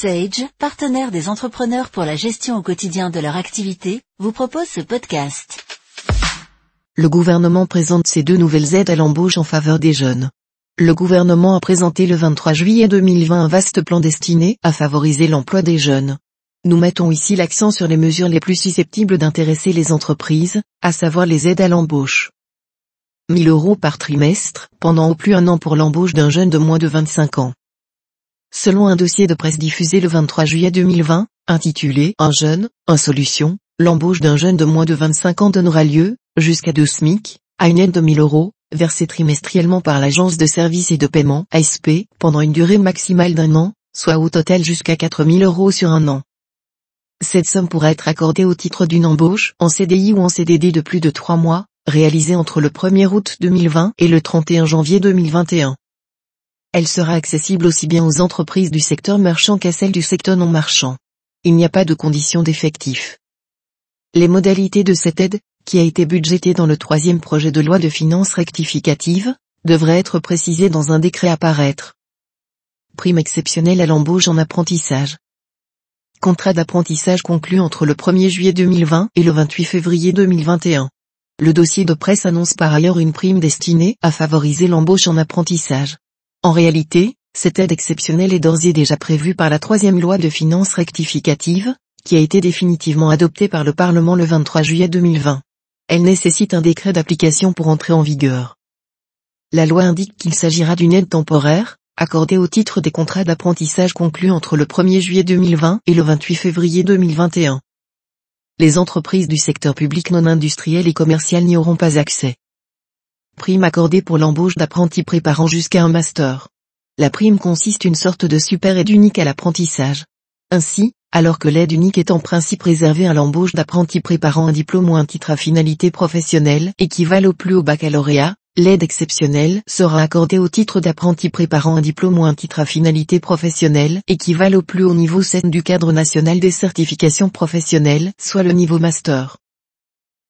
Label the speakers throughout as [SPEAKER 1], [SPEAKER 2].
[SPEAKER 1] Sage, partenaire des entrepreneurs pour la gestion au quotidien de leur activité, vous propose ce podcast.
[SPEAKER 2] Le gouvernement présente ses deux nouvelles aides à l'embauche en faveur des jeunes. Le gouvernement a présenté le 23 juillet 2020 un vaste plan destiné à favoriser l'emploi des jeunes. Nous mettons ici l'accent sur les mesures les plus susceptibles d'intéresser les entreprises, à savoir les aides à l'embauche. 1000 euros par trimestre, pendant au plus un an pour l'embauche d'un jeune de moins de 25 ans. Selon un dossier de presse diffusé le 23 juillet 2020, intitulé Un jeune, un solution, l'embauche d'un jeune de moins de 25 ans donnera lieu, jusqu'à 2 SMIC, à une aide de 1000 euros, versée trimestriellement par l'agence de services et de paiement, ASP, pendant une durée maximale d'un an, soit au total jusqu'à 4000 euros sur un an. Cette somme pourra être accordée au titre d'une embauche, en CDI ou en CDD de plus de 3 mois, réalisée entre le 1er août 2020 et le 31 janvier 2021. Elle sera accessible aussi bien aux entreprises du secteur marchand qu'à celles du secteur non marchand. Il n'y a pas de conditions d'effectif. Les modalités de cette aide, qui a été budgétée dans le troisième projet de loi de finances rectificative, devraient être précisées dans un décret à paraître. Prime exceptionnelle à l'embauche en apprentissage. Contrat d'apprentissage conclu entre le 1er juillet 2020 et le 28 février 2021. Le dossier de presse annonce par ailleurs une prime destinée à favoriser l'embauche en apprentissage. En réalité, cette aide exceptionnelle est d'ores et déjà prévue par la troisième loi de finances rectificative, qui a été définitivement adoptée par le Parlement le 23 juillet 2020. Elle nécessite un décret d'application pour entrer en vigueur. La loi indique qu'il s'agira d'une aide temporaire, accordée au titre des contrats d'apprentissage conclus entre le 1er juillet 2020 et le 28 février 2021. Les entreprises du secteur public non industriel et commercial n'y auront pas accès prime accordée pour l'embauche d'apprentis préparant jusqu'à un master. La prime consiste une sorte de super aide unique à l'apprentissage. Ainsi, alors que l'aide unique est en principe réservée à l'embauche d'apprentis préparant un diplôme ou un titre à finalité professionnelle équivalent au plus haut baccalauréat, l'aide exceptionnelle sera accordée au titre d'apprenti préparant un diplôme ou un titre à finalité professionnelle équivalent au plus haut niveau 7 du cadre national des certifications professionnelles, soit le niveau master.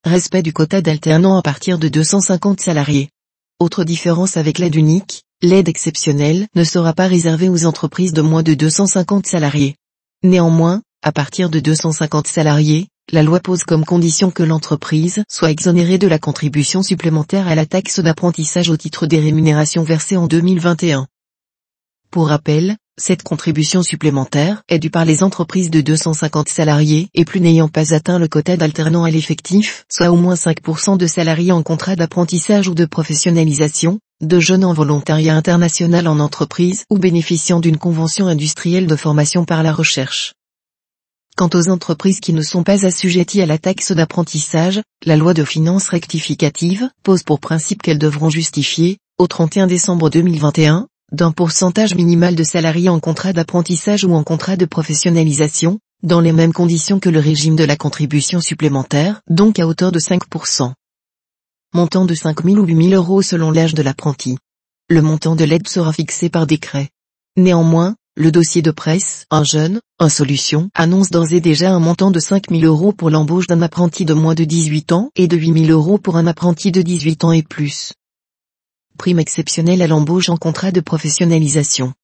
[SPEAKER 2] Respect du quota d'alternants à partir de 250 salariés. Autre différence avec l'aide unique, l'aide exceptionnelle ne sera pas réservée aux entreprises de moins de 250 salariés. Néanmoins, à partir de 250 salariés, la loi pose comme condition que l'entreprise soit exonérée de la contribution supplémentaire à la taxe d'apprentissage au titre des rémunérations versées en 2021. Pour rappel, cette contribution supplémentaire est due par les entreprises de 250 salariés et plus n'ayant pas atteint le quota d'alternants à l'effectif, soit au moins 5% de salariés en contrat d'apprentissage ou de professionnalisation, de jeunes en volontariat international en entreprise ou bénéficiant d'une convention industrielle de formation par la recherche. Quant aux entreprises qui ne sont pas assujetties à la taxe d'apprentissage, la loi de finances rectificative pose pour principe qu'elles devront justifier, au 31 décembre 2021, d'un pourcentage minimal de salariés en contrat d'apprentissage ou en contrat de professionnalisation, dans les mêmes conditions que le régime de la contribution supplémentaire, donc à hauteur de 5%. Montant de 5 000 ou 8 000 euros selon l'âge de l'apprenti. Le montant de l'aide sera fixé par décret. Néanmoins, le dossier de presse, un jeune, un solution, annonce d'ores et déjà un montant de 5 000 euros pour l'embauche d'un apprenti de moins de 18 ans et de 8 000 euros pour un apprenti de 18 ans et plus prime exceptionnelle à l'embauche en contrat de professionnalisation.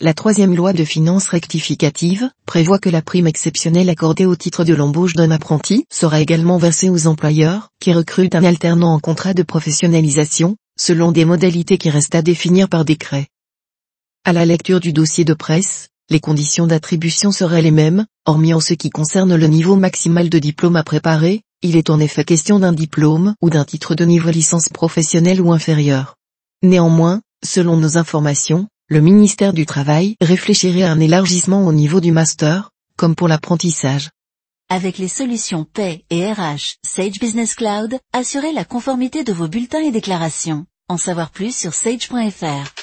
[SPEAKER 2] La troisième loi de finances rectificative prévoit que la prime exceptionnelle accordée au titre de l'embauche d'un apprenti sera également versée aux employeurs qui recrutent un alternant en contrat de professionnalisation, selon des modalités qui restent à définir par décret. À la lecture du dossier de presse, les conditions d'attribution seraient les mêmes, hormis en ce qui concerne le niveau maximal de diplôme à préparer, il est en effet question d'un diplôme ou d'un titre de niveau licence professionnelle ou inférieur. Néanmoins, selon nos informations, le ministère du Travail réfléchirait à un élargissement au niveau du master, comme pour l'apprentissage.
[SPEAKER 1] Avec les solutions Pay et RH Sage Business Cloud, assurez la conformité de vos bulletins et déclarations. En savoir plus sur sage.fr.